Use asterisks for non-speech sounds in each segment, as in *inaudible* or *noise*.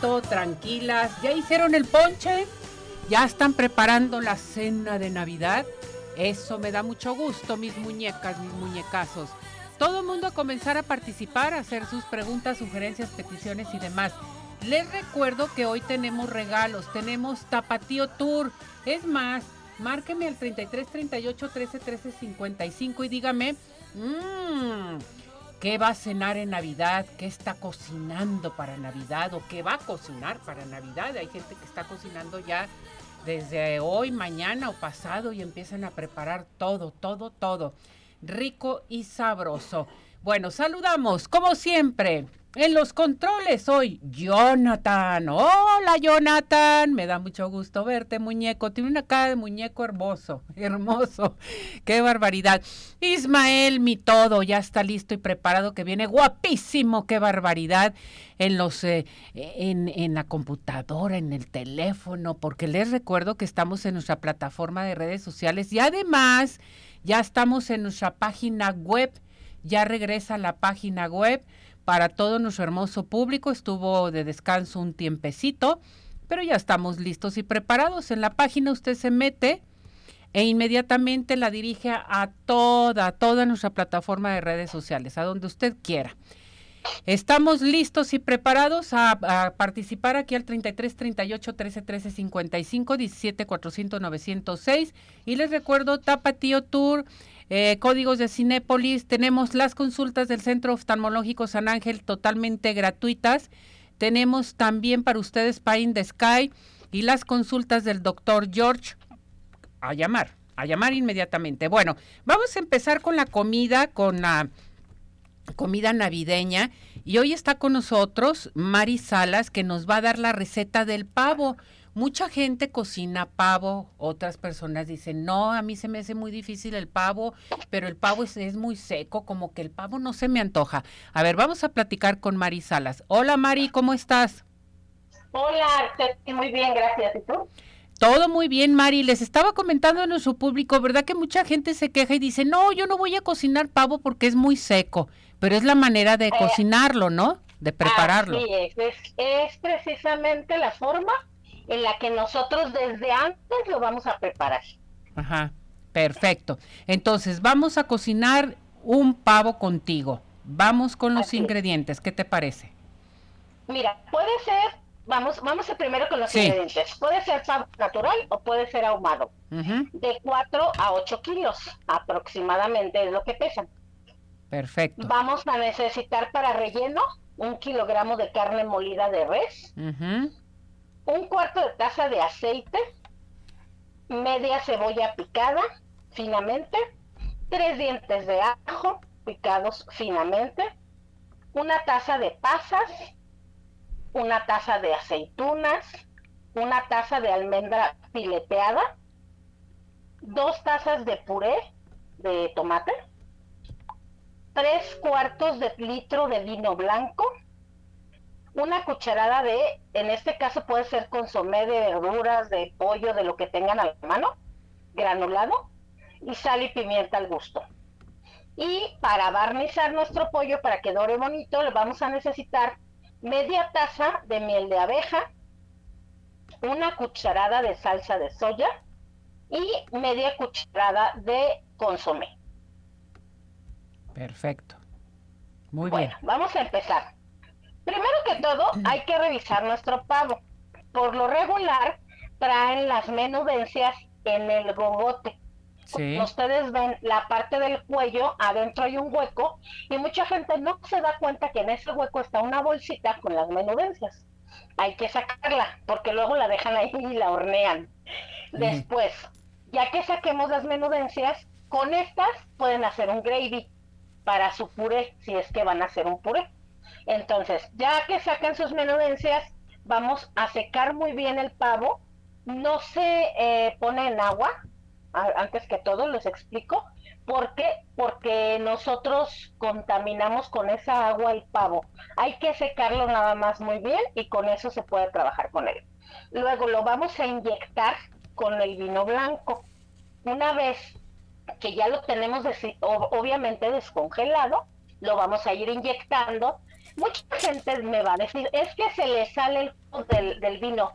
Tranquilas. ¿Ya hicieron el ponche? ¿Ya están preparando la cena de Navidad? Eso me da mucho gusto, mis muñecas, mis muñecazos. Todo el mundo a comenzar a participar, a hacer sus preguntas, sugerencias, peticiones y demás. Les recuerdo que hoy tenemos regalos, tenemos Tapatío Tour. Es más, márqueme al 33 38 13 13 55 y dígame, mmm, qué va a cenar en Navidad, qué está cocinando para Navidad o qué va a cocinar para Navidad. Hay gente que está cocinando ya desde hoy, mañana o pasado y empiezan a preparar todo, todo, todo. Rico y sabroso. Bueno, saludamos como siempre en los controles hoy, Jonathan. Hola, Jonathan. Me da mucho gusto verte, muñeco. Tiene una cara de muñeco hermoso, *laughs* hermoso. Qué barbaridad. Ismael, mi todo, ya está listo y preparado, que viene guapísimo. Qué barbaridad. En los, eh, en, en la computadora, en el teléfono, porque les recuerdo que estamos en nuestra plataforma de redes sociales y además ya estamos en nuestra página web. Ya regresa la página web para todo nuestro hermoso público. Estuvo de descanso un tiempecito, pero ya estamos listos y preparados. En la página usted se mete e inmediatamente la dirige a toda, toda nuestra plataforma de redes sociales, a donde usted quiera. Estamos listos y preparados a, participar aquí al 33 38 13 13 55 17 400 906 y les recuerdo Tapatío Tour eh, códigos de Cinépolis, tenemos las consultas del Centro Oftalmológico San Ángel totalmente gratuitas, tenemos también para ustedes Pine the Sky y las consultas del doctor George a llamar, a llamar inmediatamente. Bueno, vamos a empezar con la comida, con la comida navideña y hoy está con nosotros Mari Salas que nos va a dar la receta del pavo. Mucha gente cocina pavo, otras personas dicen, no, a mí se me hace muy difícil el pavo, pero el pavo es, muy seco, como que el pavo no se me antoja. A ver, vamos a platicar con Mari Salas. Hola Mari, ¿cómo estás? Hola, muy bien, gracias. ¿Y tú? Todo muy bien, Mari. Les estaba comentando a nuestro público, ¿verdad que mucha gente se queja y dice, no, yo no voy a cocinar pavo porque es muy seco, pero es la manera de eh, cocinarlo, ¿no? De prepararlo. Sí, es, es precisamente la forma en la que nosotros desde antes lo vamos a preparar. Ajá, perfecto. Entonces, vamos a cocinar un pavo contigo. Vamos con los ingredientes, ¿qué te parece? Mira, puede ser, vamos, vamos a primero con los ingredientes. Puede ser pavo natural o puede ser ahumado. De 4 a 8 kilos aproximadamente es lo que pesan. Perfecto. Vamos a necesitar para relleno un kilogramo de carne molida de res, un cuarto de taza de aceite, media cebolla picada finamente, tres dientes de ajo picados finamente, una taza de pasas, una taza de aceitunas, una taza de almendra fileteada, dos tazas de puré de tomate, tres cuartos de litro de vino blanco, una cucharada de, en este caso puede ser consomé de verduras, de pollo, de lo que tengan a la mano, granulado, y sal y pimienta al gusto. Y para barnizar nuestro pollo, para que dore bonito, le vamos a necesitar media taza de miel de abeja, una cucharada de salsa de soya y media cucharada de consomé. Perfecto. Muy bien. Vamos a empezar. Primero que todo, hay que revisar nuestro pavo. Por lo regular, traen las menudencias en el gogote. ustedes ven la parte del cuello, adentro hay un hueco y mucha gente no se da cuenta que en ese hueco está una bolsita con las menudencias. Hay que sacarla porque luego la dejan ahí y la hornean. Después, ya que saquemos las menudencias, con estas pueden hacer un gravy para su puré, si es que van a hacer un puré. Entonces, ya que saquen sus menudencias, vamos a secar muy bien el pavo. No se eh, pone en agua, antes que todo les explico. ¿Por qué? Porque nosotros contaminamos con esa agua el pavo. Hay que secarlo nada más muy bien y con eso se puede trabajar con él. Luego lo vamos a inyectar con el vino blanco. Una vez que ya lo tenemos obviamente descongelado, lo vamos a ir inyectando. Mucha gente me va a decir, es que se le sale el del, del vino,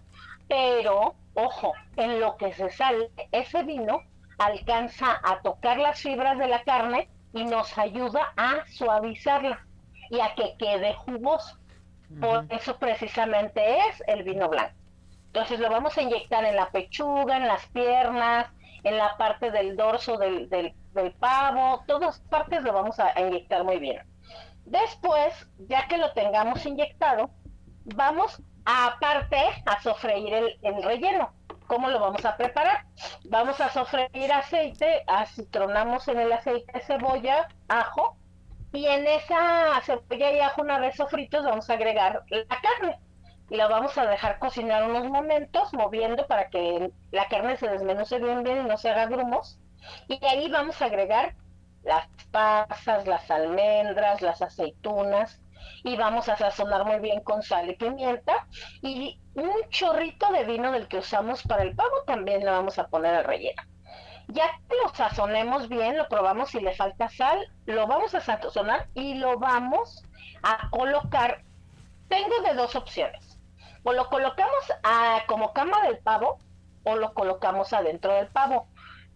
pero ojo, en lo que se sale, ese vino alcanza a tocar las fibras de la carne y nos ayuda a suavizarla y a que quede jugoso. Por eso precisamente es el vino blanco. Entonces lo vamos a inyectar en la pechuga, en las piernas, en la parte del dorso del, del, pavo, todas partes lo vamos a inyectar muy bien. Después, ya que lo tengamos inyectado, vamos aparte a sofreír el, el relleno. ¿Cómo lo vamos a preparar? Vamos a sofreír aceite, acitronamos en el aceite cebolla, ajo, y en esa cebolla y ajo una vez sofritos vamos a agregar la carne y la vamos a dejar cocinar unos momentos moviendo para que la carne se desmenuce bien bien y no se haga grumos y ahí vamos a agregar las pasas, las almendras, las aceitunas y vamos a sazonar muy bien con sal y pimienta y un chorrito de vino del que usamos para el pavo también le vamos a poner al relleno. Ya que lo sazonemos bien, lo probamos si le falta sal, lo vamos a sazonar y lo vamos a colocar. Tengo de dos opciones o lo colocamos a, como cama del pavo o lo colocamos adentro del pavo.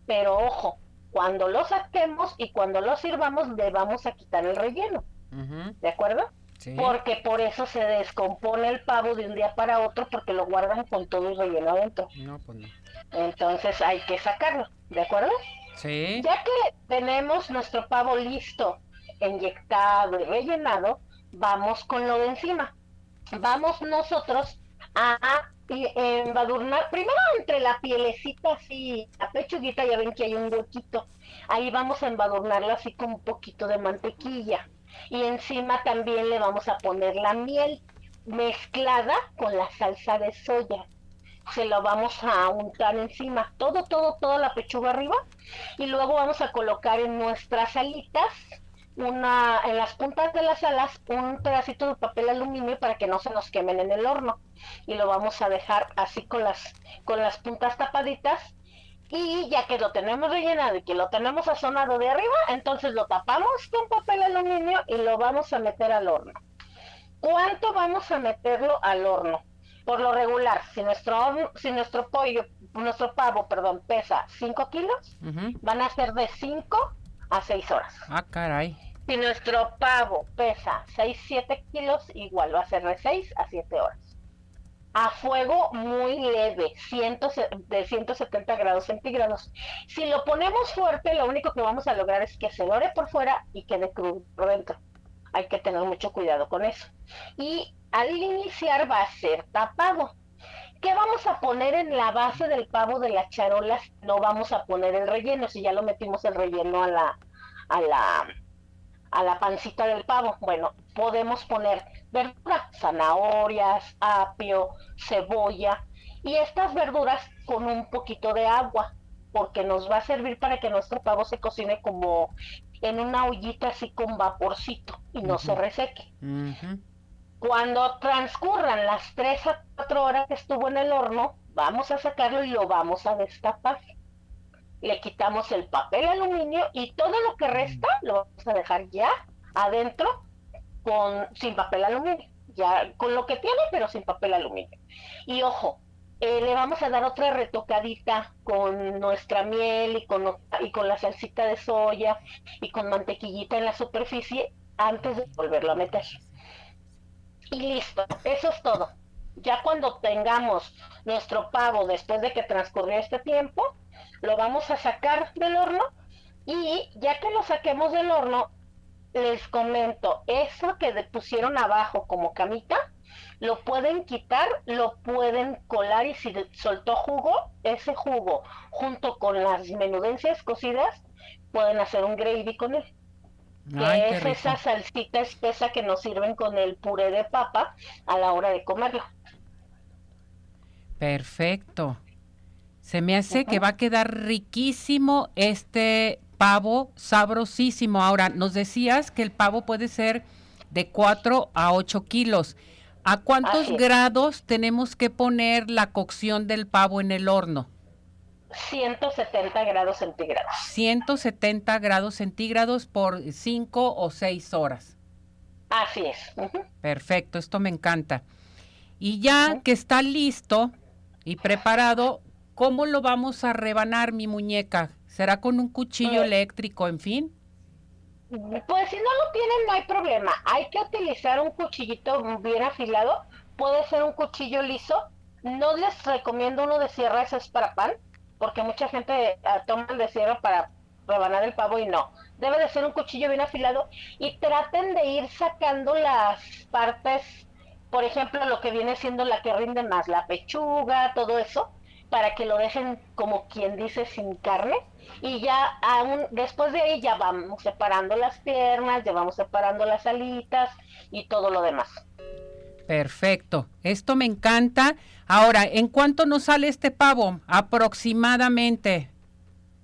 Pero ojo, cuando lo saquemos y cuando lo sirvamos le vamos a quitar el relleno. ¿De acuerdo? Porque por eso se descompone el pavo de un día para otro porque lo guardan con todo el relleno adentro. No, pues no. Entonces hay que sacarlo, ¿de acuerdo? Sí. Ya que tenemos nuestro pavo listo, inyectado y rellenado, vamos con lo de encima vamos nosotros a embadurnar, primero entre la pielecita así, la pechuguita, ya ven que hay un huequito, ahí vamos a embadurnarlo así con un poquito de mantequilla. Y encima también le vamos a poner la miel mezclada con la salsa de soya. Se lo vamos a untar encima, todo, todo, toda la pechuga arriba. Y luego vamos a colocar en nuestras alitas una, en las puntas de las alas un pedacito de papel aluminio para que no se nos quemen en el horno. Y lo vamos a dejar así con las con las puntas tapaditas. Y ya que lo tenemos rellenado y que lo tenemos sazonado de arriba entonces lo tapamos con papel aluminio y lo vamos a meter al horno. ¿cuánto vamos a meterlo al horno? por lo regular si nuestro si nuestro pollo nuestro pavo perdón pesa 5 kilos van a ser de 5 a 6 horas. Ah caray si nuestro pavo pesa 6-7 kilos, igual va a ser de 6 a 7 horas. A fuego muy leve, de 170 grados centígrados. Si lo ponemos fuerte, lo único que vamos a lograr es que se dore por fuera y quede crudo por dentro. Hay que tener mucho cuidado con eso. Y al iniciar va a ser tapado. ¿Qué vamos a poner en la base del pavo de las charolas? No vamos a poner el relleno, si ya lo metimos el relleno a la, a la, a la pancita del pavo. Bueno, podemos poner verduras, zanahorias, apio, cebolla y estas verduras con un poquito de agua, porque nos va a servir para que nuestro pavo se cocine como en una ollita así con vaporcito y no se reseque. Cuando transcurran las 3 a 4 horas que estuvo en el horno, vamos a sacarlo y lo vamos a destapar le quitamos el papel aluminio y todo lo que resta lo vamos a dejar ya adentro con sin papel aluminio, ya con lo que tiene pero sin papel aluminio. Y ojo, eh, le vamos a dar otra retocadita con nuestra miel y con, y con la salsita de soya y con mantequillita en la superficie antes de volverlo a meter. Y listo, eso es todo. Ya cuando tengamos nuestro pavo después de que transcurrió este tiempo, lo vamos a sacar del horno y ya que lo saquemos del horno, les comento, eso que pusieron abajo como camita, lo pueden quitar, lo pueden colar y si soltó jugo, ese jugo junto con las menudencias cocidas, pueden hacer un gravy con él. que es esa salsita espesa que nos sirven con el puré de papa a la hora de comerlo. Perfecto. Se me hace que va a quedar riquísimo este pavo, sabrosísimo. Ahora, nos decías que el pavo puede ser de 4 a 8 kilos. ¿A cuántos grados tenemos que poner la cocción del pavo en el horno? 170 grados centígrados. 170 grados centígrados por 5 o 6 horas. Así es. Perfecto, esto me encanta. Y ya que está listo y preparado, ¿cómo lo vamos a rebanar, mi muñeca? ¿Será con un cuchillo eléctrico, en fin? Pues si no lo tienen, no hay problema. Hay que utilizar un cuchillito bien afilado. Puede ser un cuchillo liso. No les recomiendo uno de sierra, ese es para pan, porque mucha gente ah, toma el de sierra para rebanar el pavo y no. Debe de ser un cuchillo bien afilado y traten de ir sacando las partes, por ejemplo, lo que viene siendo la que rinde más, la pechuga, todo eso, para que lo dejen como quien dice sin carne y ya aún después de ahí ya vamos separando las piernas, ya vamos separando las alitas y todo lo demás. Perfecto, esto me encanta. Ahora, ¿en cuánto nos sale este pavo? Aproximadamente.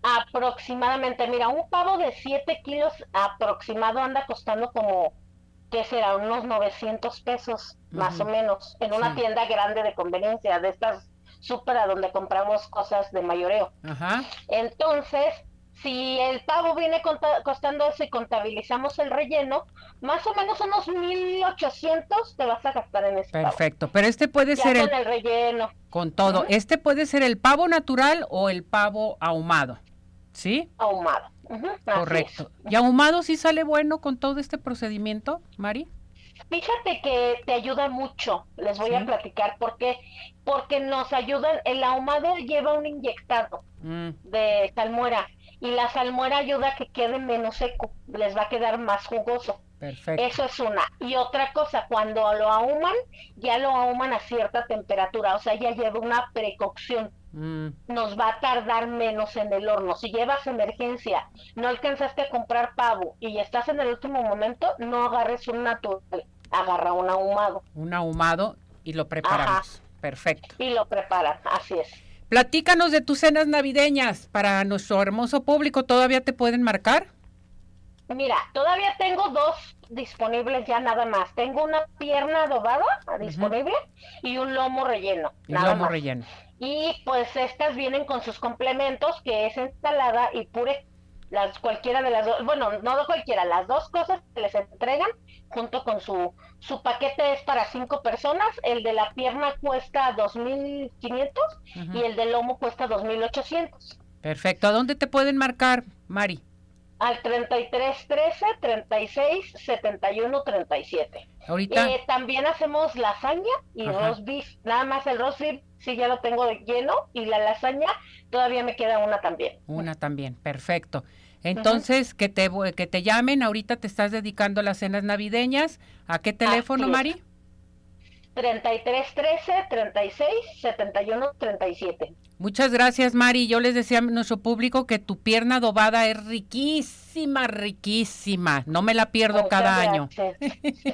Aproximadamente, mira, un pavo de 7 kilos aproximado anda costando como, ¿qué será? Unos 900 pesos, más o menos, en una tienda grande de conveniencia, de estas súper a donde compramos cosas de mayoreo. Ajá. Entonces, si el pavo viene costando eso y contabilizamos el relleno, más o menos unos 1800 te vas a gastar en este Perfecto, pero este puede ser con el, relleno. Con todo, este puede ser el pavo natural o el pavo ahumado, ¿sí? Ahumado. Correcto. ¿Y ahumado sí sale bueno con todo este procedimiento, Mari? Fíjate que te ayuda mucho, les voy a platicar por qué. Porque nos ayudan, el ahumado lleva un inyectado mm. de salmuera y la salmuera ayuda a que quede menos seco, les va a quedar más jugoso. Perfecto. Eso es una. Y otra cosa, cuando lo ahuman, ya lo ahuman a cierta temperatura, o sea, ya lleva una precocción. Mm. Nos va a tardar menos en el horno. Si llevas emergencia, no alcanzaste a comprar pavo y estás en el último momento, no agarres un natural, agarra un ahumado. Un ahumado y lo preparamos. Perfecto. Y lo preparan, así es. Platícanos de tus cenas navideñas para nuestro hermoso público. ¿Todavía te pueden marcar? Mira, todavía tengo dos disponibles ya nada más. Tengo una pierna adobada disponible y un lomo relleno. Y lomo relleno. Y pues estas vienen con sus complementos, que es ensalada y puré. Las, cualquiera de las dos, bueno, no de cualquiera, las dos cosas que les entregan junto con su, su paquete es para cinco personas, el de la pierna cuesta 2.500 y el del lomo cuesta 2.800. Perfecto, ¿a dónde te pueden marcar, Mari? Al 33 13 36 71 37. Ahorita. Eh, también hacemos lasaña y roast beef. Nada más el roast beef sí ya lo tengo lleno y la lasaña todavía me queda una también. Una también, perfecto. Entonces, que te que te llamen, ahorita te estás dedicando a las cenas navideñas. ¿A qué teléfono, Mari? 33 13 36 71 37. Muchas gracias, Mari. Yo les decía a nuestro público que tu pierna adobada es riquísima, riquísima. No me la pierdo cada año.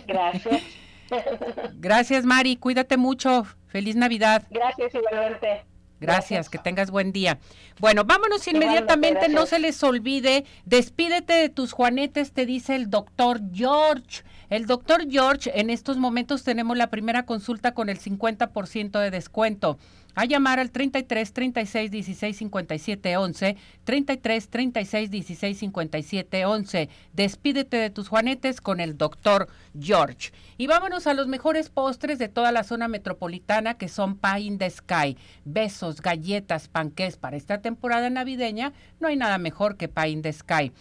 Gracias. *laughs* gracias, Mari. Cuídate mucho. Feliz Navidad. Gracias, igualmente. Gracias, que tengas buen día. Bueno, vámonos inmediatamente, no se les olvide, despídete de tus juanetes, te dice el doctor George. El doctor George, en estos momentos tenemos la primera consulta con el 50% de descuento a llamar al 33 36 16 57 11, 33 36 16 57 11. Despídete de tus juanetes con el doctor George. Y vámonos a los mejores postres de toda la zona metropolitana que son Pie in the Sky. Besos, galletas, panqués para esta temporada navideña. No hay nada mejor que Pie in the Sky.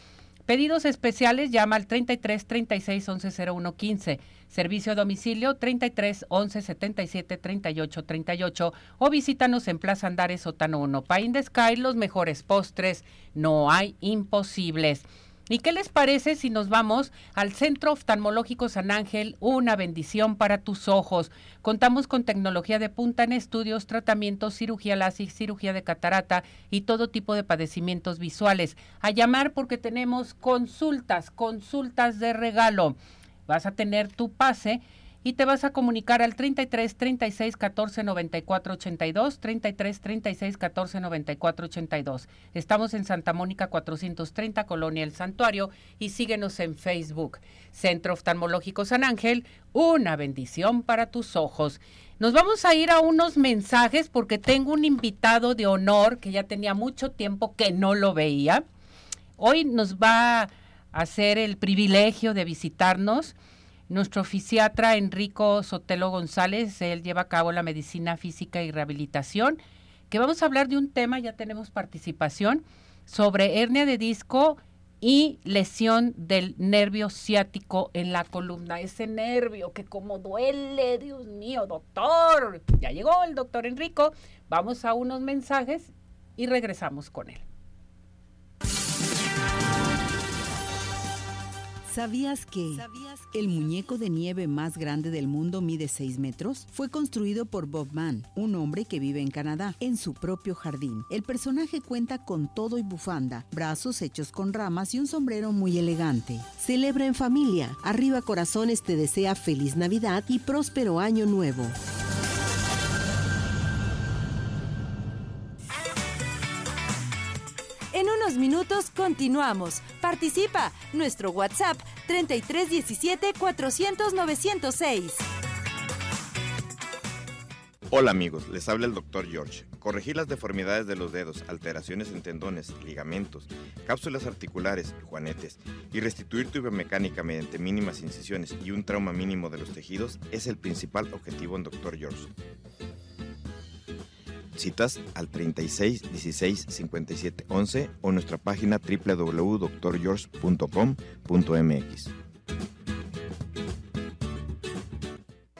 Pedidos especiales llama al 33 36 11 01 15. Servicio a domicilio 33 11 77 38 38 o visítanos en Plaza Andares Sotano 1. Pain de Sky, los mejores postres, no hay imposibles. ¿Y qué les parece si nos vamos al Centro Oftalmológico San Ángel? Una bendición para tus ojos. Contamos con tecnología de punta en estudios, tratamientos, cirugía láser, cirugía de catarata y todo tipo de padecimientos visuales. A llamar porque tenemos consultas, consultas de regalo. Vas a tener tu pase y te vas a comunicar al 33 36 14 94 82, 33 36 14 94 82. Estamos en Santa Mónica 430, Colonia El Santuario y síguenos en Facebook. Centro Oftalmológico San Ángel, una bendición para tus ojos. Nos vamos a ir a unos mensajes porque tengo un invitado de honor que ya tenía mucho tiempo que no lo veía. Hoy nos va a hacer el privilegio de visitarnos nuestro fisiatra Enrico Sotelo González, él lleva a cabo la medicina física y rehabilitación, que vamos a hablar de un tema, ya tenemos participación, sobre hernia de disco y lesión del nervio ciático en la columna. Ese nervio que como duele, Dios mío, doctor. Ya llegó el doctor Enrico. Vamos a unos mensajes y regresamos con él. ¿Sabías que el muñeco de nieve más grande del mundo mide 6 metros? Fue construido por Bob Mann, un hombre que vive en Canadá, en su propio jardín. El personaje cuenta con todo y bufanda, brazos hechos con ramas y un sombrero muy elegante. Celebra en familia. Arriba Corazones te desea feliz Navidad y próspero año nuevo. Minutos continuamos. Participa. Nuestro WhatsApp 3317 400 906. Hola amigos, les habla el Dr. George. Corregir las deformidades de los dedos, alteraciones en tendones, ligamentos, cápsulas articulares, juanetes y restituir tu biomecánica mediante mínimas incisiones y un trauma mínimo de los tejidos es el principal objetivo en Dr. George. Citas al 36 16 57 11 o nuestra página www.drgeorge.com.mx.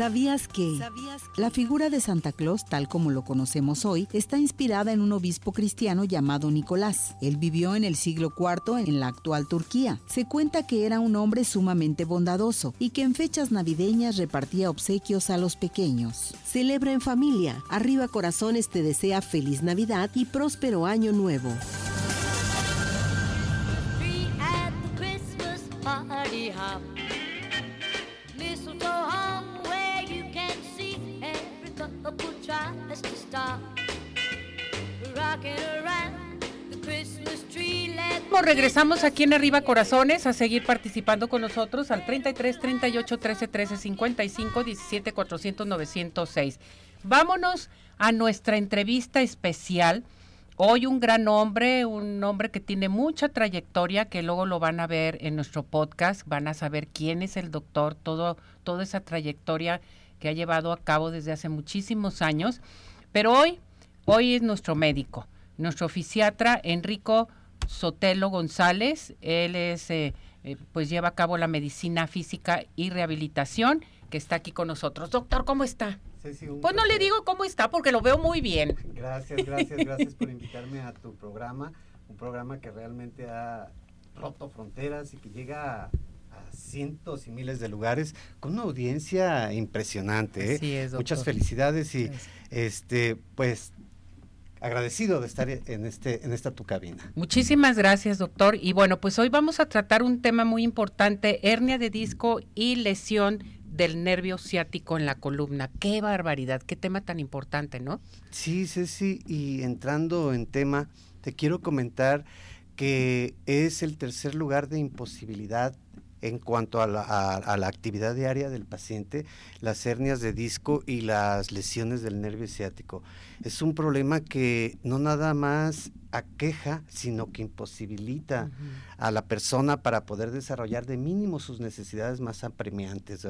¿Sabías que la figura de Santa Claus, tal como lo conocemos hoy, está inspirada en un obispo cristiano llamado Nicolás? Él vivió en el siglo IV en la actual Turquía. Se cuenta que era un hombre sumamente bondadoso y que en fechas navideñas repartía obsequios a los pequeños. Celebra en familia. Arriba Corazones te desea feliz Navidad y próspero año nuevo. Regresamos aquí en Arriba Corazones a seguir participando con nosotros al 33 38 13 13 55 17 400 906. Vámonos a nuestra entrevista especial. Hoy un gran hombre, un hombre que tiene mucha trayectoria, que luego lo van a ver en nuestro podcast, van a saber quién es el doctor, todo, toda esa trayectoria que ha llevado a cabo desde hace muchísimos años. Pero hoy, hoy es nuestro médico, nuestro fisiatra Enrico Sotelo González. Él es, eh, eh, pues lleva a cabo la medicina física y rehabilitación, que está aquí con nosotros. Doctor, ¿cómo está? pues no le digo cómo está porque lo veo muy bien. Gracias, gracias, gracias por *laughs* invitarme a tu programa, un programa que realmente ha roto fronteras y que llega a, cientos y miles de lugares con una audiencia impresionante. ¿eh? es, Muchas felicidades y este pues agradecido de estar en este en esta tu cabina. Muchísimas gracias, doctor. Y bueno, pues hoy vamos a tratar un tema muy importante, hernia de disco y lesión del nervio ciático en la columna. Qué barbaridad, qué tema tan importante, ¿no? Sí, Ceci, y entrando en tema, te quiero comentar que es el tercer lugar de imposibilidad en cuanto a la, actividad diaria del paciente, las hernias de disco y las lesiones del nervio ciático. Es un problema que no nada más aqueja, sino que imposibilita a la persona para poder desarrollar de mínimo sus necesidades más apremiantes.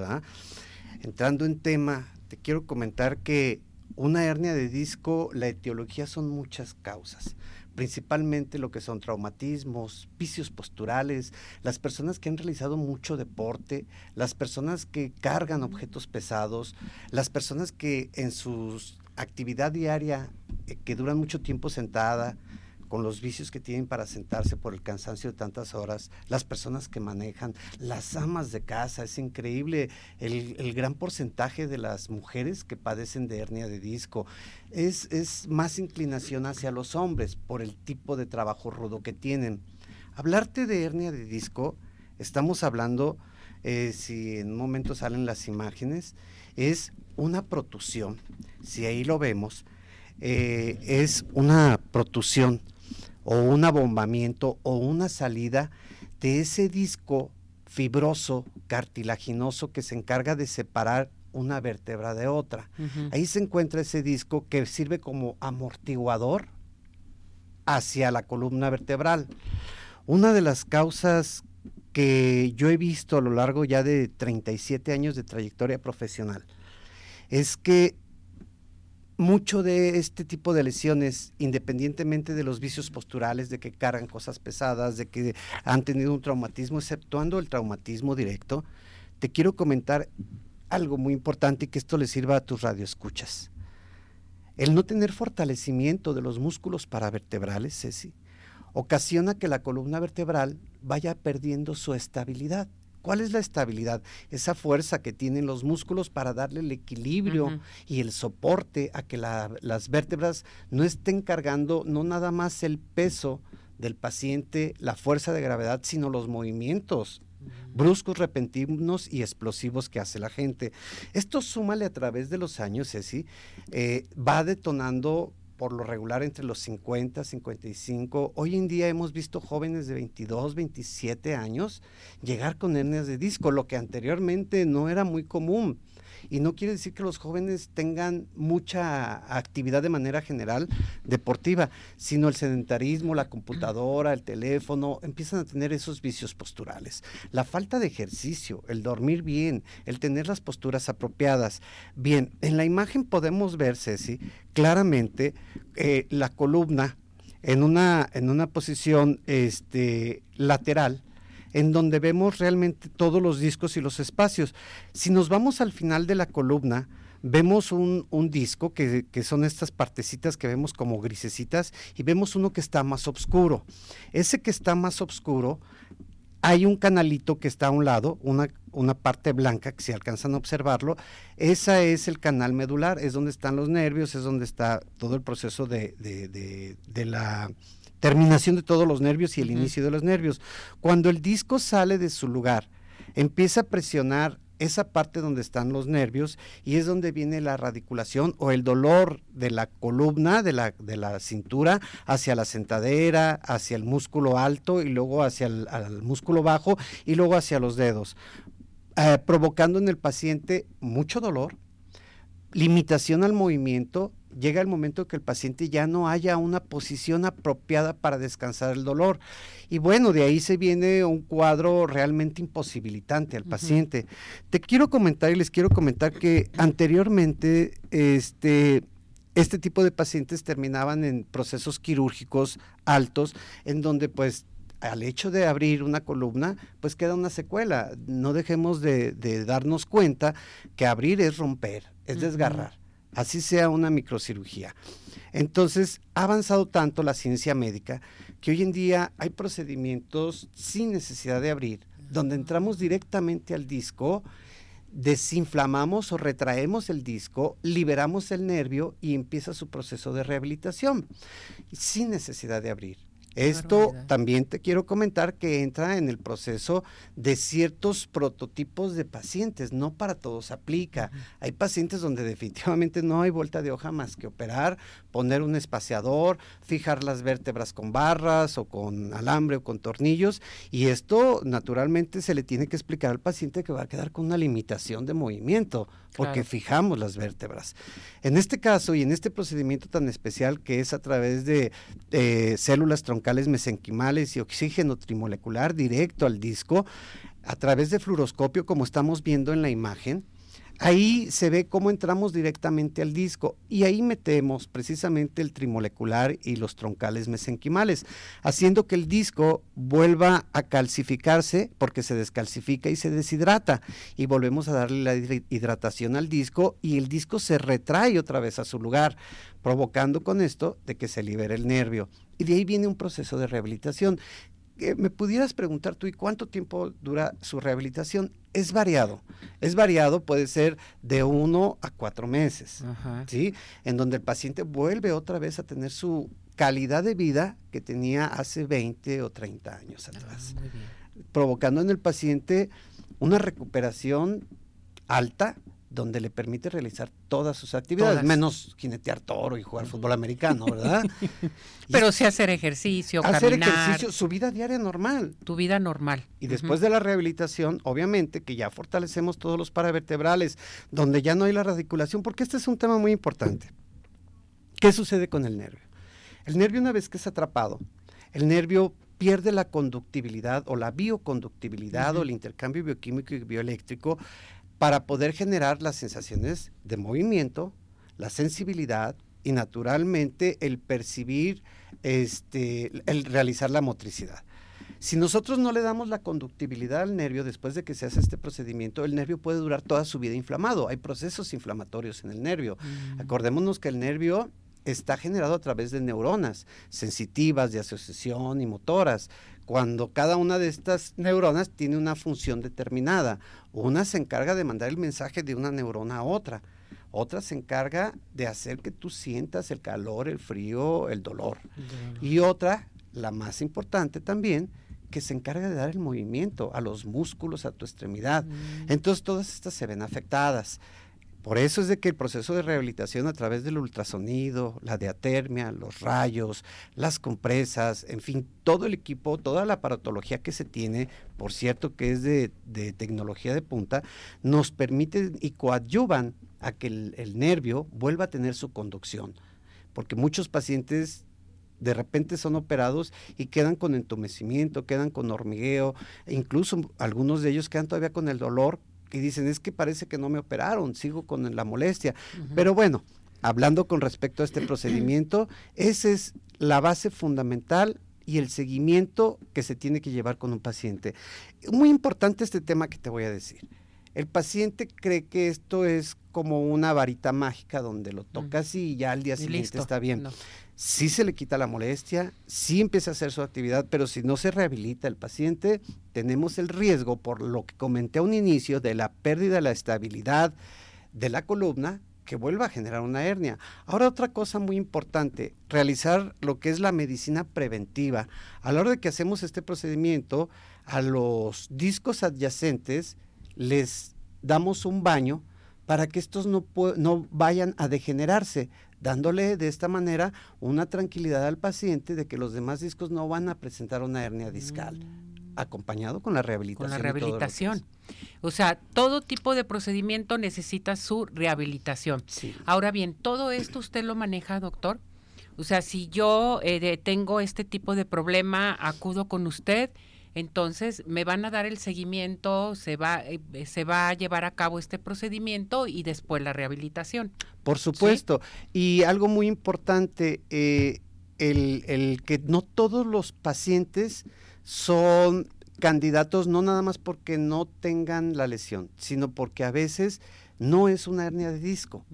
Entrando en tema, te quiero comentar que una hernia de disco, la etiología son muchas causas principalmente lo que son traumatismos, vicios posturales, las personas que han realizado mucho deporte, las personas que cargan objetos pesados, las personas que en su actividad diaria, eh, que duran mucho tiempo sentada, con los vicios que tienen para sentarse por el cansancio de tantas horas, las personas que manejan, las amas de casa, es increíble el, gran porcentaje de las mujeres que padecen de hernia de disco. Es, más inclinación hacia los hombres por el tipo de trabajo rudo que tienen. Hablarte de hernia de disco, estamos hablando, eh, si en un momento salen las imágenes, es una protusión, si ahí lo vemos, eh, es una protusión o un abombamiento o una salida de ese disco fibroso, cartilaginoso que se encarga de separar una vértebra de otra. Ahí se encuentra ese disco que sirve como amortiguador hacia la columna vertebral. Una de las causas que yo he visto a lo largo ya de 37 años de trayectoria profesional es que mucho de este tipo de lesiones, independientemente de los vicios posturales, de que cargan cosas pesadas, de que han tenido un traumatismo, exceptuando el traumatismo directo, te quiero comentar algo muy importante y que esto le sirva a tus radioescuchas. El no tener fortalecimiento de los músculos paravertebrales, Ceci, ocasiona que la columna vertebral vaya perdiendo su estabilidad. ¿Cuál es la estabilidad? Esa fuerza que tienen los músculos para darle el equilibrio y el soporte a que las vértebras no estén cargando no nada más el peso del paciente, la fuerza de gravedad, sino los movimientos bruscos, repentinos y explosivos que hace la gente. Esto súmale a través de los años, Ceci, eh, va detonando por lo regular entre los 50, 55. Hoy en día hemos visto jóvenes de 22, 27 años llegar con hernias de disco, lo que anteriormente no era muy común. Y no quiere decir que los jóvenes tengan mucha actividad de manera general deportiva, sino el sedentarismo, la computadora, el teléfono, empiezan a tener esos vicios posturales. La falta de ejercicio, el dormir bien, el tener las posturas apropiadas. Bien, en la imagen podemos ver, Ceci, claramente eh, la columna en una, en una posición este, lateral, en donde vemos realmente todos los discos y los espacios. Si nos vamos al final de la columna, vemos un, disco que, que, son estas partecitas que vemos como grisecitas y vemos uno que está más oscuro. Ese que está más oscuro, hay un canalito que está a un lado, una, una parte blanca, que si alcanzan a observarlo, esa es el canal medular, es donde están los nervios, es donde está todo el proceso de, de, de la terminación de todos los nervios y el inicio de los nervios. Cuando el disco sale de su lugar, empieza a presionar esa parte donde están los nervios y es donde viene la radiculación o el dolor de la columna, de la, de la cintura, hacia la sentadera, hacia el músculo alto y luego hacia el, músculo bajo y luego hacia los dedos, eh, provocando en el paciente mucho dolor, limitación al movimiento llega el momento que el paciente ya no haya una posición apropiada para descansar el dolor. Y bueno, de ahí se viene un cuadro realmente imposibilitante al paciente. Te quiero comentar y les quiero comentar que anteriormente este este tipo de pacientes terminaban en procesos quirúrgicos altos en donde pues al hecho de abrir una columna, pues queda una secuela. No dejemos de, darnos cuenta que abrir es romper, es desgarrar así sea una microcirugía. Entonces, ha avanzado tanto la ciencia médica que hoy en día hay procedimientos sin necesidad de abrir donde entramos directamente al disco, desinflamamos o retraemos el disco, liberamos el nervio y empieza su proceso de rehabilitación sin necesidad de abrir. Esto también te quiero comentar que entra en el proceso de ciertos prototipos de pacientes, no para todos aplica. Hay pacientes donde definitivamente no hay vuelta de hoja más que operar, poner un espaciador, fijar las vértebras con barras o con alambre o con tornillos y esto naturalmente se le tiene que explicar al paciente que va a quedar con una limitación de movimiento porque fijamos las vértebras. En este caso y en este procedimiento tan especial que es a través de eh, células troncales mesenquimales y oxígeno trimolecular directo al disco, a través de fluoroscopio como estamos viendo en la imagen, Ahí se ve cómo entramos directamente al disco y ahí metemos precisamente el trimolecular y los troncales mesenquimales, haciendo que el disco vuelva a calcificarse porque se descalcifica y se deshidrata y volvemos a darle la hidratación al disco y el disco se retrae otra vez a su lugar, provocando con esto de que se libere el nervio. Y de ahí viene un proceso de rehabilitación me pudieras preguntar tú, ¿y cuánto tiempo dura su rehabilitación? Es variado, es variado, puede ser de uno a cuatro meses, ¿sí? En donde el paciente vuelve otra vez a tener su calidad de vida que tenía hace 20 o 30 años ah, atrás, provocando en el paciente una recuperación alta, donde le permite realizar todas sus actividades, menos jinetear toro y jugar fútbol americano, ¿verdad? *laughs* Pero sí hacer ejercicio, hacer ejercicio, su vida diaria normal. Tu vida normal. Y después de la rehabilitación, obviamente que ya fortalecemos todos los paravertebrales, donde ya no hay la radiculación, porque este es un tema muy importante. ¿Qué sucede con el nervio? El nervio una vez que es atrapado, el nervio pierde la conductibilidad o la bioconductibilidad o el intercambio bioquímico y bioeléctrico para poder generar las sensaciones de movimiento, la sensibilidad y naturalmente el percibir, este, el realizar la motricidad. Si nosotros no le damos la conductibilidad al nervio después de que se hace este procedimiento, el nervio puede durar toda su vida inflamado. Hay procesos inflamatorios en el nervio. Mm. Acordémonos que el nervio está generado a través de neuronas sensitivas, de asociación y motoras cuando cada una de estas neuronas tiene una función determinada. Una se encarga de mandar el mensaje de una neurona a otra. Otra se encarga de hacer que tú sientas el calor, el frío, el dolor. Y otra, la más importante también, que se encarga de dar el movimiento a los músculos, a tu extremidad. Mm. Entonces todas estas se ven afectadas. Por eso es de que el proceso de rehabilitación a través del ultrasonido, la diatermia, los rayos, las compresas, en fin, todo el equipo, toda la aparatología que se tiene, por cierto que es de, tecnología de punta, nos permite y coadyuvan a que el, el nervio vuelva a tener su conducción. Porque muchos pacientes de repente son operados y quedan con entumecimiento, quedan con hormigueo, e incluso algunos de ellos quedan todavía con el dolor y dicen, es que parece que no me operaron, sigo con la molestia. Pero bueno, hablando con respecto a este procedimiento, esa es la base fundamental y el seguimiento que se tiene que llevar con un paciente. Muy importante este tema que te voy a decir. El paciente cree que esto es como una varita mágica donde lo tocas y ya al día siguiente está bien sí se le quita la molestia, sí empieza a hacer su actividad, pero si no se rehabilita el paciente, tenemos el riesgo, por lo que comenté a un inicio, de la pérdida de la estabilidad de la columna que vuelva a generar una hernia. Ahora otra cosa muy importante, realizar lo que es la medicina preventiva. A la hora de que hacemos este procedimiento, a los discos adyacentes les damos un baño para que estos no, no vayan a degenerarse dándole de esta manera una tranquilidad al paciente de que los demás discos no van a presentar una hernia discal. Mm. acompañado con la rehabilitación. Con la rehabilitación. O sea, todo tipo de procedimiento necesita su rehabilitación. Ahora bien, todo esto usted lo maneja, doctor. O sea, si yo eh, tengo este tipo de problema, acudo con usted entonces, me van a dar el seguimiento, se va, eh, se va a llevar a cabo este procedimiento y después la rehabilitación. Por supuesto. Y algo muy importante, eh, el, el que no todos los pacientes son candidatos no nada más porque no tengan la lesión, sino porque a veces no es una hernia de disco.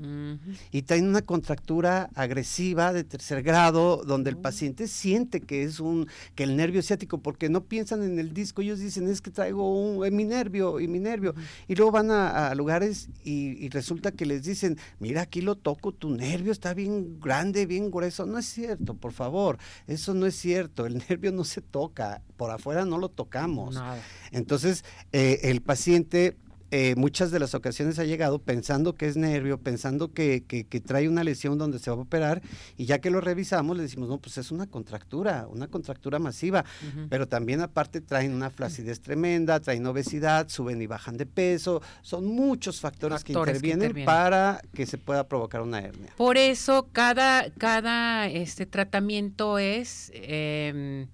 Y traen una contractura agresiva de tercer grado, donde el paciente siente que es un, que el nervio ciático, porque no piensan en el disco, ellos dicen es que traigo un, mi nervio y mi nervio. Y luego van a, lugares y, resulta que les dicen, mira, aquí lo toco, tu nervio está bien grande, bien grueso. No es cierto, por favor, eso no es cierto, el nervio no se toca, por afuera no lo tocamos. Entonces, eh, el paciente eh, muchas de las ocasiones ha llegado pensando que es nervio, pensando que, que, trae una lesión donde se va a operar y ya que lo revisamos le decimos, no, pues es una contractura, una contractura masiva, pero también aparte traen una flacidez tremenda, traen obesidad, suben y bajan de peso, son muchos factores, que, intervienen para que se pueda provocar una hernia. Por eso cada, cada este tratamiento es... Eh,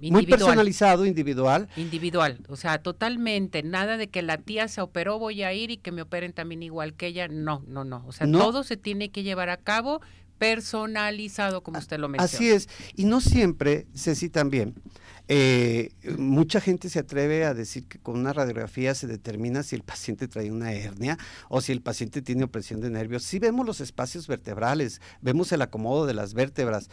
muy personalizado, individual. Individual, o sea, totalmente, nada de que la tía se operó, voy a ir y que me operen también igual que ella, no, no, no, o sea, todo se tiene que llevar a cabo personalizado, como usted lo menciona. Así es, y no siempre, Ceci, también, eh, mucha gente se atreve a decir que con una radiografía se determina si el paciente trae una hernia o si el paciente tiene opresión de nervios. Sí vemos los espacios vertebrales, vemos el acomodo de las vértebras,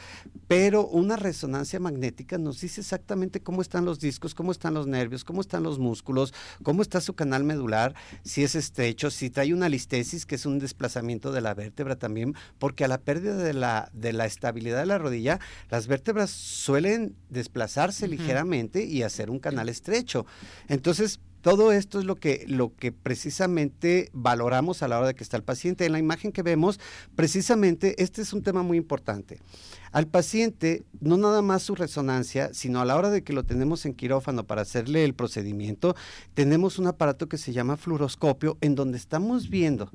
pero una resonancia magnética nos dice exactamente cómo están los discos, cómo están los nervios, cómo están los músculos, cómo está su canal medular, si es estrecho, si trae una listesis, que es un desplazamiento de la vértebra también, porque a la pérdida de la, de la estabilidad de la rodilla, las vértebras suelen desplazarse ligeramente y hacer un canal estrecho. Entonces, todo esto es lo que, lo que precisamente valoramos a la hora de que está el paciente. En la imagen que vemos, precisamente este es un tema muy importante. Al paciente, no nada más su resonancia, sino a la hora de que lo tenemos en quirófano para hacerle el procedimiento, tenemos un aparato que se llama fluoroscopio, en donde estamos viendo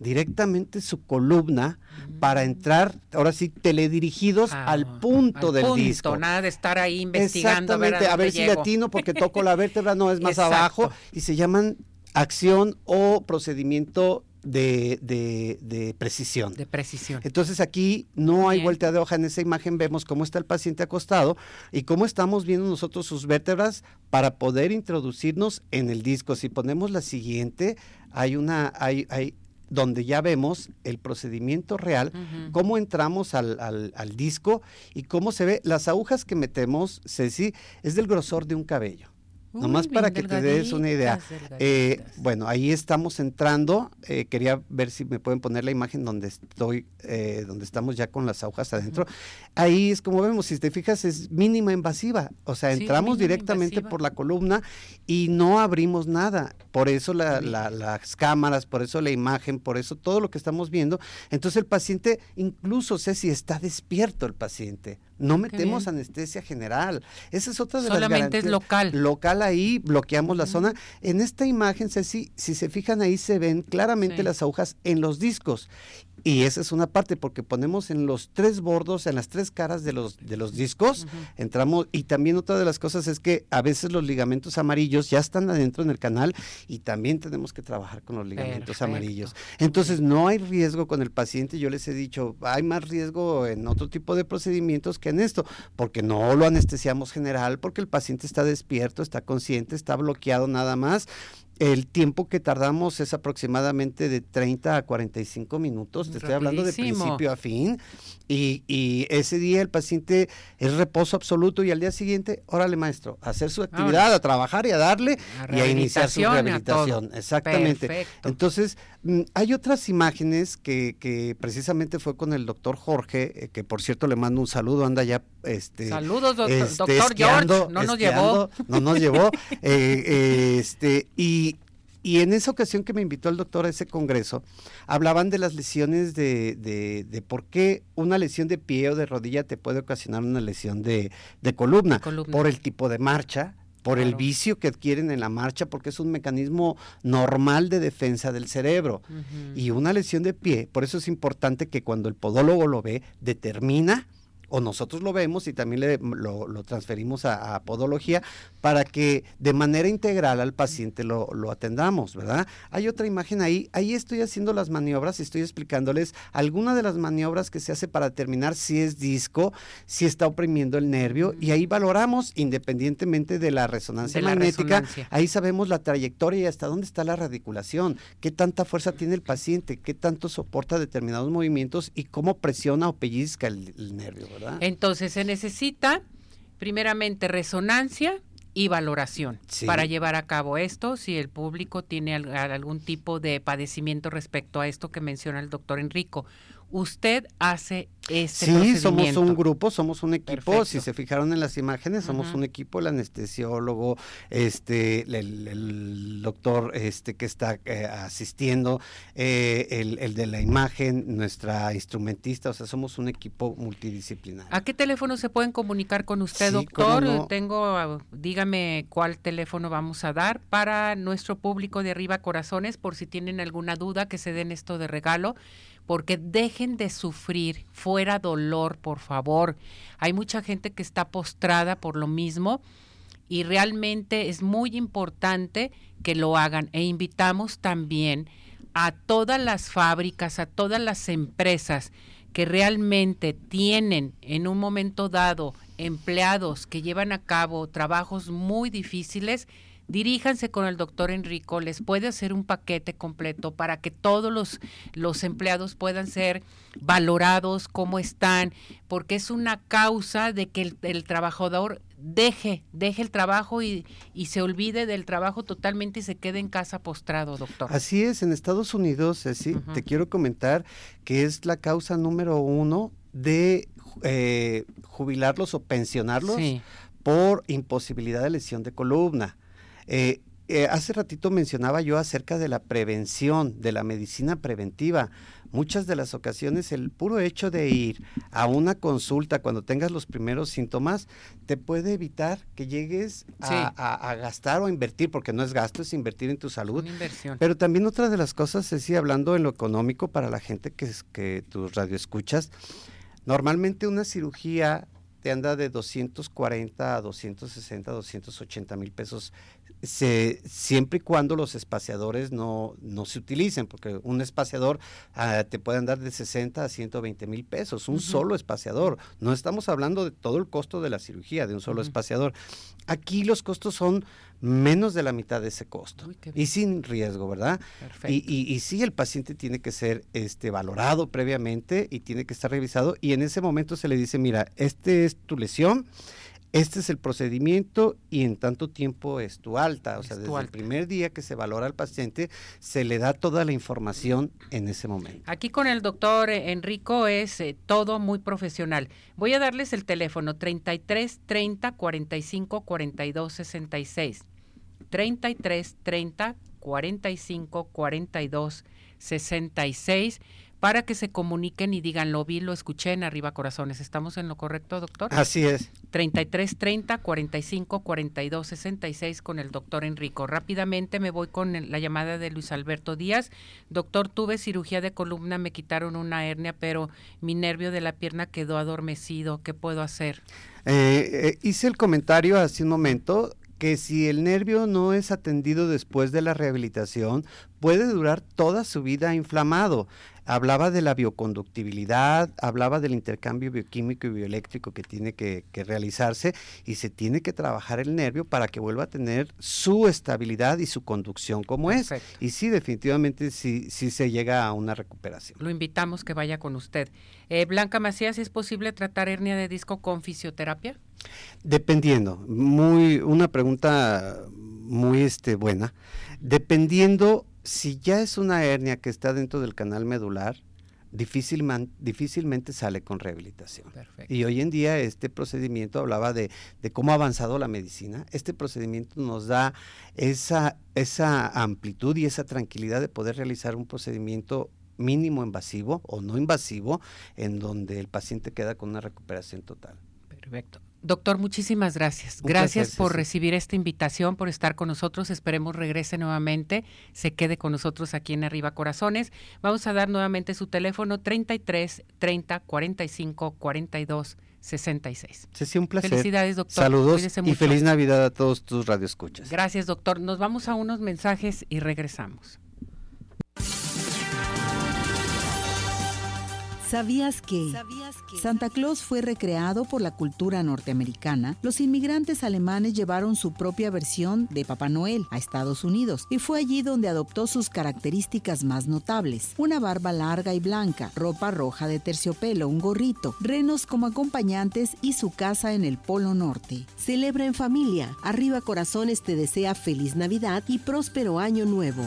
directamente su columna para entrar, ahora sí, teledirigidos ah, al punto del disco. Nada de estar ahí investigando. Exactamente, a ver, si latino porque toco la vértebra, no es más *laughs* abajo, y se llaman acción o procedimiento de, de, precisión. De precisión. Entonces aquí no hay vuelta de hoja. En esa imagen vemos cómo está el paciente acostado y cómo estamos viendo nosotros sus vértebras para poder introducirnos en el disco. Si ponemos la siguiente, hay una, hay, hay, donde ya vemos el procedimiento real, cómo entramos al, al, disco y cómo se ve. Las agujas que metemos, Ceci, es del grosor de un cabello. Nomás para que te des una idea. Eh, bueno, ahí estamos entrando. Eh, quería ver si me pueden poner la imagen donde estoy, eh, donde estamos ya con las agujas adentro. Ahí es como vemos, si te fijas, es mínima invasiva. O sea, entramos directamente por la columna y no abrimos nada. Por eso las cámaras, por eso la imagen, por eso todo lo que estamos viendo. Entonces el paciente, incluso sé si está despierto el paciente. No metemos anestesia general. Esa es otra de las Solamente es local. Local ahí, bloqueamos la zona. En esta imagen, Ceci, si se fijan ahí se ven claramente las agujas en los discos. Y esa es una parte, porque ponemos en los tres bordos, en las tres caras de los, de los discos, entramos, y también otra de las cosas es que a veces los ligamentos amarillos ya están adentro en el canal y también tenemos que trabajar con los ligamentos amarillos. Entonces no hay riesgo con el paciente, yo les he dicho, hay más riesgo en otro tipo de procedimientos que en esto, porque no lo anestesiamos general, porque el paciente está despierto, está consciente, está bloqueado nada más el tiempo que tardamos es aproximadamente de 30 a 45 minutos, te estoy hablando de principio a fin, y, y, ese día el paciente es reposo absoluto y al día siguiente, órale maestro, a hacer su actividad, a trabajar y a darle y a iniciar su rehabilitación. Exactamente. Entonces, mm, hay otras imágenes que, que, precisamente fue con el doctor Jorge, eh, que por cierto le mando un saludo, anda ya... Este, Saludos, doctor, este, George, no nos llevó. No nos llevó. Eh, este, y y en esa ocasión que me invitó el doctor a ese congreso, hablaban de las lesiones de, de, por qué una lesión de pie o de rodilla te puede ocasionar una lesión de, columna, por el tipo de marcha, por el vicio que adquieren en la marcha, porque es un mecanismo normal de defensa del cerebro. Y una lesión de pie, por eso es importante que cuando el podólogo lo ve, determina o nosotros lo vemos y también lo, transferimos a, podología para que de manera integral al paciente lo, atendamos, ¿verdad? Hay otra imagen ahí, ahí estoy haciendo las maniobras y estoy explicándoles alguna de las maniobras que se hace para determinar si es disco, si está oprimiendo el nervio y ahí valoramos independientemente de la resonancia magnética, ahí sabemos la trayectoria y hasta dónde está la radiculación, qué tanta fuerza tiene el paciente, qué tanto soporta determinados movimientos y cómo presiona o pellizca el, el nervio. ¿verdad? Entonces se necesita primeramente resonancia y valoración para llevar a cabo esto, si el público tiene algún tipo de padecimiento respecto a esto que menciona el doctor Enrico usted hace este sí, somos un grupo, somos un equipo. Si se fijaron en las imágenes, somos un equipo, el anestesiólogo, este, el, doctor este que está eh, asistiendo, eh, el, de la imagen, nuestra instrumentista, o sea, somos un equipo multidisciplinario. ¿A qué teléfono se pueden comunicar con usted, doctor? Tengo, dígame cuál teléfono vamos a dar para nuestro público de arriba corazones, por si tienen alguna duda que se den esto de regalo porque dejen de sufrir, fuera dolor, por favor. Hay mucha gente que está postrada por lo mismo y realmente es muy importante que lo hagan e invitamos también a todas las fábricas, a todas las empresas que realmente tienen en un momento dado empleados que llevan a cabo trabajos muy difíciles, diríjanse con el doctor Enrico, les puede hacer un paquete completo para que todos los, los empleados puedan ser valorados, cómo están, porque es una causa de que el, trabajador deje, deje el trabajo y, y, se olvide del trabajo totalmente y se quede en casa postrado, doctor. Así es, en Estados Unidos, sí, te quiero comentar que es la causa número uno de eh, jubilarlos o pensionarlos por imposibilidad de lesión de columna. Eh, eh, hace ratito mencionaba yo acerca de la prevención, de la medicina preventiva. Muchas de las ocasiones el puro hecho de ir a una consulta cuando tengas los primeros síntomas te puede evitar que llegues a, gastar o a invertir, porque no es gasto, es invertir en tu salud. Pero también otra de las cosas es, hablando en lo económico para la gente que, que tus radioescuchas, normalmente una cirugía te anda de 240 a 260, 280 mil pesos se, siempre y cuando los espaciadores no, no se utilicen, porque un espaciador ah, te puede andar de 60 a 120 mil pesos, un solo espaciador. No estamos hablando de todo el costo de la cirugía de un solo espaciador. Aquí los costos son menos de la mitad de ese costo y sin riesgo, ¿verdad? Y, y, y, sí, el paciente tiene que ser este, valorado previamente y tiene que estar revisado y en ese momento se le dice, mira, este es tu lesión este es el procedimiento y en tanto tiempo es tu alta. O sea, desde el primer día que se valora al paciente, se le da toda la información en ese momento. Aquí con el doctor Enrico es eh, todo muy profesional. Voy a darles el teléfono 33 30 45 42 66. 33 30 45 42 66 para que se comuniquen y digan, lo vi, lo escuché en Arriba Corazones. ¿Estamos en lo correcto, doctor? Así es. 33 30 45 42 66 con el doctor Enrico. Rápidamente me voy con la llamada de Luis Alberto Díaz. Doctor, tuve cirugía de columna, me quitaron una hernia, pero mi nervio de la pierna quedó adormecido. ¿Qué puedo hacer? Eh, eh, hice el comentario hace un momento que si el nervio no es atendido después de la rehabilitación, puede durar toda su vida inflamado hablaba de la bioconductibilidad, hablaba del intercambio bioquímico y bioeléctrico que tiene que, realizarse y se tiene que trabajar el nervio para que vuelva a tener su estabilidad y su conducción como es. Y sí, definitivamente sí, sí se llega a una recuperación. Lo invitamos que vaya con usted. Eh, Blanca Macías, ¿es posible tratar hernia de disco con fisioterapia? Dependiendo, muy una pregunta muy este buena. Dependiendo si ya es una hernia que está dentro del canal medular, difícilmente sale con rehabilitación. Y hoy en día este procedimiento hablaba de, cómo ha avanzado la medicina. Este procedimiento nos da esa, esa amplitud y esa tranquilidad de poder realizar un procedimiento mínimo invasivo o no invasivo en donde el paciente queda con una recuperación total. Perfecto. Doctor, muchísimas gracias. Gracias por recibir esta invitación, por estar con nosotros. Esperemos regrese nuevamente, se quede con nosotros aquí en Arriba Corazones. Vamos a dar nuevamente su teléfono 33 30 45 42 66. Ceci, un placer. Felicidades, doctor. Saludos y feliz Navidad a todos tus radioescuchas. Gracias, doctor. Nos vamos a unos mensajes y regresamos. ¿Sabías que? Santa Claus fue recreado por la cultura norteamericana? Los inmigrantes alemanes llevaron su propia versión de Papá Noel a Estados Unidos y fue allí donde adoptó sus características más notables. Una barba larga y blanca, ropa roja de terciopelo, un gorrito, renos como acompañantes y su casa en el Polo Norte. Celebra en familia. Arriba Corazones te desea feliz Navidad y próspero año nuevo.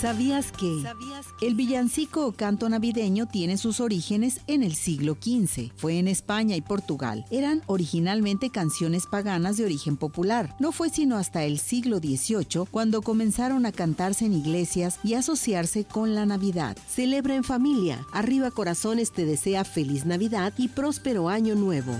¿Sabías que? El villancico o canto navideño tiene sus orígenes en el siglo XV. Fue en España y Portugal. Eran originalmente canciones paganas de origen popular. No fue sino hasta el siglo XVIII cuando comenzaron a cantarse en iglesias y asociarse con la Navidad. Celebra en familia. Arriba Corazones te desea feliz Navidad y próspero año nuevo.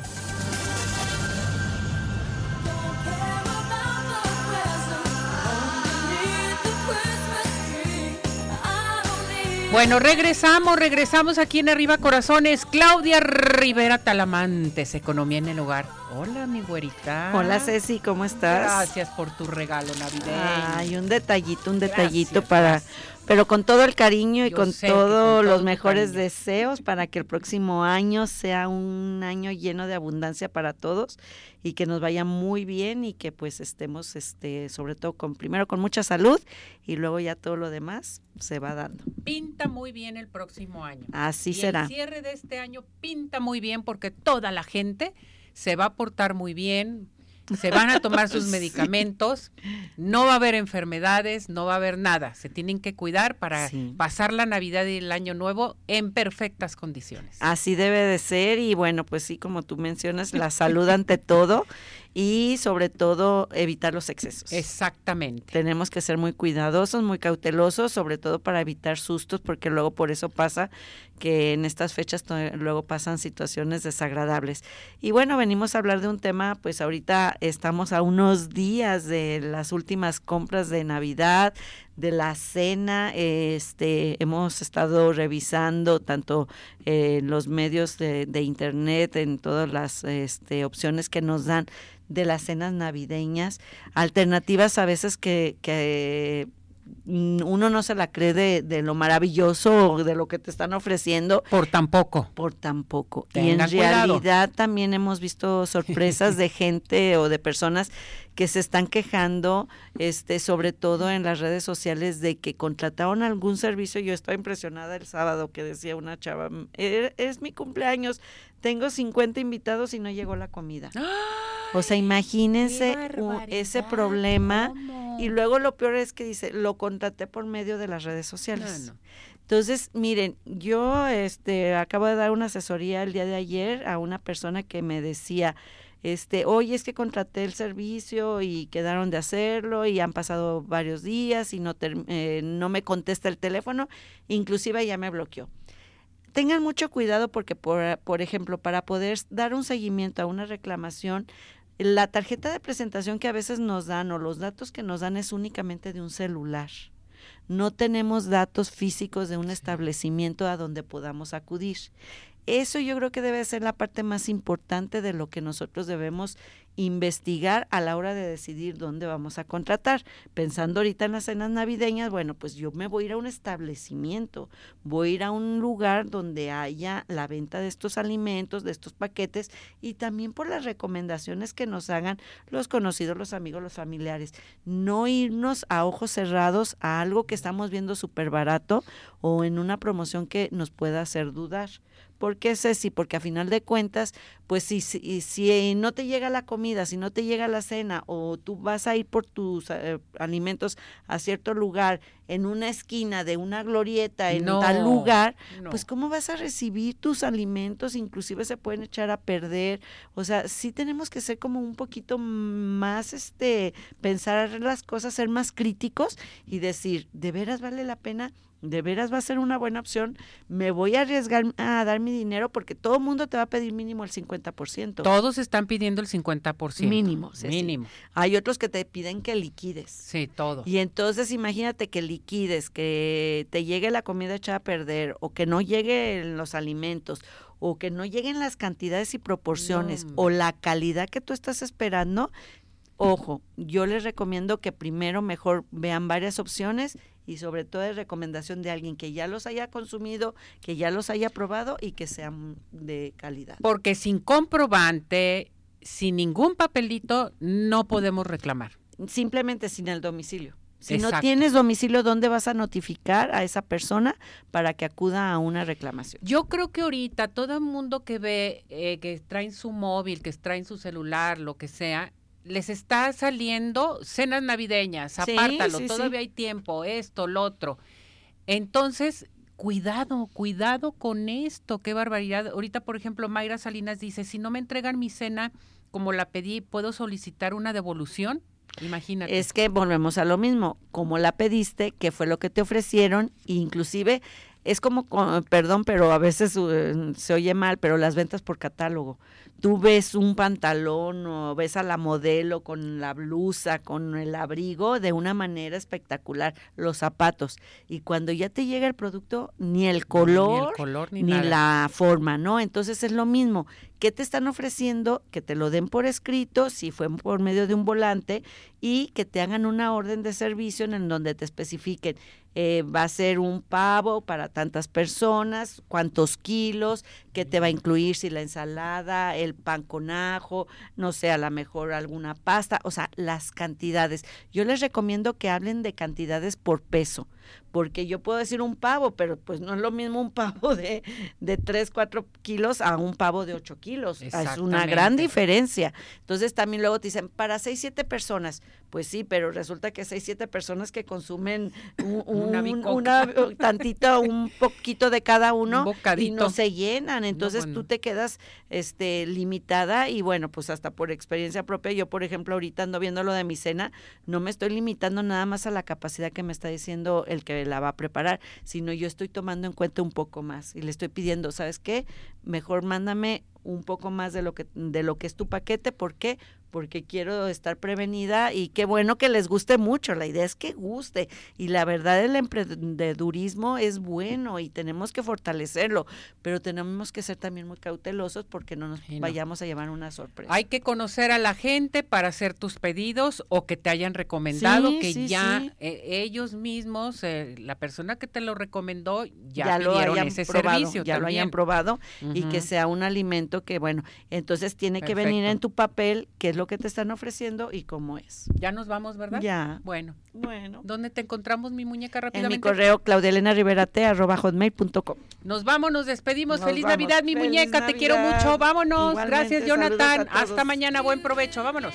Bueno, regresamos, regresamos aquí en Arriba Corazones. Claudia Rivera Talamantes, Economía en el Hogar. Hola, mi güerita. Hola, Ceci, ¿cómo estás? Gracias por tu regalo navideño. Ay, un detallito, un detallito para pero con todo el cariño y con todos los mejores deseos para que el próximo año sea un año lleno de abundancia para todos y que nos vaya muy bien y que pues estemos este sobre todo con primero con mucha salud y luego ya todo lo demás se va dando. Pinta muy bien el próximo año. Así y será. El cierre de este año pinta muy bien porque toda la gente se va a portar muy bien, se van a tomar *laughs* sus medicamentos, no va a haber enfermedades, no va a haber nada. Se tienen que cuidar para pasar la Navidad y el Año Nuevo en perfectas condiciones. Así debe de ser y bueno, pues sí, como tú mencionas, la salud ante *laughs* todo y sobre todo evitar los excesos. Exactamente. Tenemos que ser muy cuidadosos, muy cautelosos, sobre todo para evitar sustos, porque luego por eso pasa que en estas fechas luego pasan situaciones desagradables. Y bueno, venimos a hablar de un tema, pues ahorita estamos a unos días de las últimas compras de Navidad, de la cena, este, hemos estado revisando tanto en los medios de, de, internet, en todas las este, opciones que nos dan de las cenas navideñas, alternativas a veces que, que uno no se la cree de, lo maravilloso de lo que te están ofreciendo. Por tan poco. Por tan poco. y en realidad también hemos visto sorpresas de *laughs* gente o de personas que se están quejando, este, sobre todo en las redes sociales, de que contrataron algún servicio. Yo estaba impresionada el sábado que decía una chava, er, es mi cumpleaños, tengo 50 invitados y no llegó la comida. O sea, imagínense ese problema. Y luego lo peor es que dice, lo contraté por medio de las redes sociales. Entonces, miren, yo este acabo de dar una asesoría el día de ayer a una persona que me decía, este, oye, es que contraté el servicio y quedaron de hacerlo y han pasado varios días y no, eh, no me contesta el teléfono, inclusive ya me bloqueó. Tengan mucho cuidado porque, por, por ejemplo, para poder dar un seguimiento a una reclamación, la tarjeta de presentación que a veces nos dan o los datos que nos dan es únicamente de un celular. No tenemos datos físicos de un establecimiento a donde podamos acudir. Eso yo creo que debe ser la parte más importante de lo que nosotros debemos investigar a la hora de decidir dónde vamos a contratar. Pensando ahorita en las cenas navideñas, bueno, pues yo me voy a ir a un establecimiento, voy a ir a un lugar donde haya la venta de estos alimentos, de estos paquetes y también por las recomendaciones que nos hagan los conocidos, los amigos, los familiares. No irnos a ojos cerrados a algo que estamos viendo súper barato o en una promoción que nos pueda hacer dudar. ¿Por qué Ceci? Porque a final de cuentas, pues si, si, si no te llega la comida, si no te llega la cena o tú vas a ir por tus eh, alimentos a cierto lugar en una esquina de una glorieta en tal lugar, pues cómo vas a recibir tus alimentos, inclusive se pueden echar a perder. O sea, sí tenemos que ser como un poquito más este pensar las cosas, ser más críticos y decir, ¿de veras vale la pena? De veras va a ser una buena opción, me voy a arriesgar a dar mi dinero porque todo el mundo te va a pedir mínimo el 50%. Todos están pidiendo el 50%. Mínimo. mínimo. Hay otros que te piden que liquides. Sí, todo. Y entonces imagínate que liquides, que te llegue la comida echada a perder o que no lleguen los alimentos o que no lleguen las cantidades y proporciones o la calidad que tú estás esperando. Ojo, yo les recomiendo que primero mejor vean varias opciones y sobre todo es recomendación de alguien que ya los haya consumido, que ya los haya probado y que sean de calidad. Porque sin comprobante, sin ningún papelito, no podemos reclamar. Simplemente sin el domicilio. Si no tienes domicilio, ¿dónde vas a notificar a esa persona para que acuda a una reclamación? Yo creo que ahorita todo el mundo que ve eh, que traen su móvil, que traen su celular, lo que sea, les está saliendo cenas navideñas, apártalo, todavía hay tiempo, esto, lo otro. Entonces, cuidado, cuidado con esto, qué barbaridad. Ahorita, por ejemplo, Mayra Salinas dice, si no me entregan mi cena como la pedí, ¿puedo solicitar una devolución? Imagínate. Es que volvemos a lo mismo, como la pediste, qué fue lo que te ofrecieron, inclusive es como, perdón, pero a veces uh, se oye mal, pero las ventas por catálogo tú ves un pantalón o ves a la modelo con la blusa, con el abrigo de una manera espectacular, los zapatos. Y cuando ya te llega el producto, ni el color, ni, la forma, ¿no? Entonces es lo mismo. ¿Qué te están ofreciendo? Que te lo den por escrito, si fue por medio de un volante, y que te hagan una orden de servicio en donde te especifiquen eh, va a ser un pavo para tantas personas, cuántos kilos, qué te va a incluir, si la ensalada, el pan con ajo, no sé, a lo mejor alguna pasta, o sea, las cantidades. Yo les recomiendo que hablen de cantidades por peso porque yo puedo decir un pavo, pero pues no es lo mismo un *laughs* pavo de, de 3, 4 kilos a un pavo de 8 kilos. Es una gran diferencia. Entonces también luego te dicen, para 6, 7 personas, pues sí, pero resulta que 6, 7 personas que consumen *laughs* un, una, tantito, un poquito de cada uno y no se llenan. Entonces tú te quedas este, limitada y bueno, pues hasta por experiencia propia, yo por ejemplo ahorita ando viendo lo de mi cena, no me estoy limitando nada más a la capacidad que me está diciendo el que la va a preparar, sino yo estoy tomando en cuenta un poco más y le estoy pidiendo, ¿sabes qué? Mejor mándame un poco más de lo que de lo que es tu paquete, ¿por qué? porque quiero estar prevenida y qué bueno que les guste mucho. La idea es que guste y la verdad el emprendedurismo es bueno y tenemos que fortalecerlo, pero tenemos que ser también muy cautelosos porque no nos vayamos a llevar una sorpresa. Hay que conocer a la gente para hacer tus pedidos o que te hayan recomendado que ya eh, ellos mismos, eh, la persona que te lo recomendó, ya, lo hayan ese probado, servicio. Ya lo hayan probado y que sea un alimento que, bueno, entonces tiene que venir en tu papel que es lo que te están ofreciendo y cómo es. Ya nos vamos, ¿verdad? Ya. Bueno. Bueno. ¿Dónde te encontramos, mi muñeca, rápidamente? En mi correo claudielenaRiverate.com. Nos vamos, nos despedimos. Feliz Navidad, mi muñeca, te quiero mucho. Vámonos. Gracias, Jonathan. Hasta mañana, buen provecho. Vámonos.